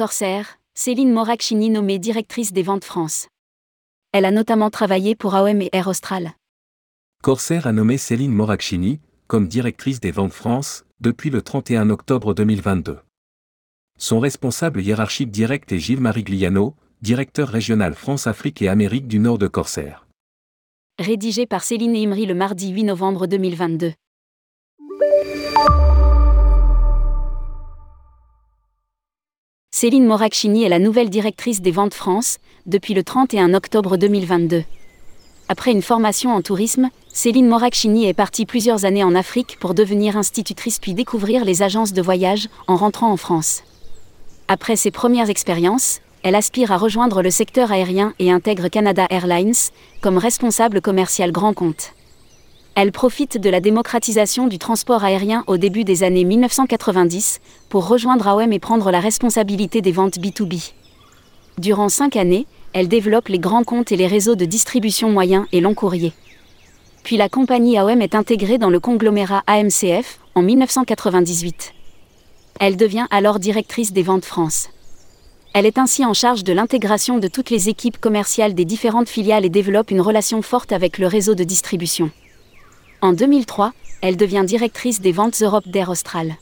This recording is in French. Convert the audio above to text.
Corsair, Céline Moracchini nommée directrice des ventes France. Elle a notamment travaillé pour AOM et Air Austral. Corsair a nommé Céline Moracchini comme directrice des ventes France depuis le 31 octobre 2022. Son responsable hiérarchique direct est Gilles Marigliano, directeur régional France-Afrique et Amérique du Nord de Corsair. Rédigé par Céline Imri le mardi 8 novembre 2022. Céline Moracchini est la nouvelle directrice des ventes France depuis le 31 octobre 2022. Après une formation en tourisme, Céline Moracchini est partie plusieurs années en Afrique pour devenir institutrice puis découvrir les agences de voyage en rentrant en France. Après ses premières expériences, elle aspire à rejoindre le secteur aérien et intègre Canada Airlines comme responsable commercial grand compte. Elle profite de la démocratisation du transport aérien au début des années 1990 pour rejoindre AOM et prendre la responsabilité des ventes B2B. Durant cinq années, elle développe les grands comptes et les réseaux de distribution moyen et long courrier. Puis la compagnie AOM est intégrée dans le conglomérat AMCF en 1998. Elle devient alors directrice des ventes France. Elle est ainsi en charge de l'intégration de toutes les équipes commerciales des différentes filiales et développe une relation forte avec le réseau de distribution. En 2003, elle devient directrice des ventes Europe d'Air Austral.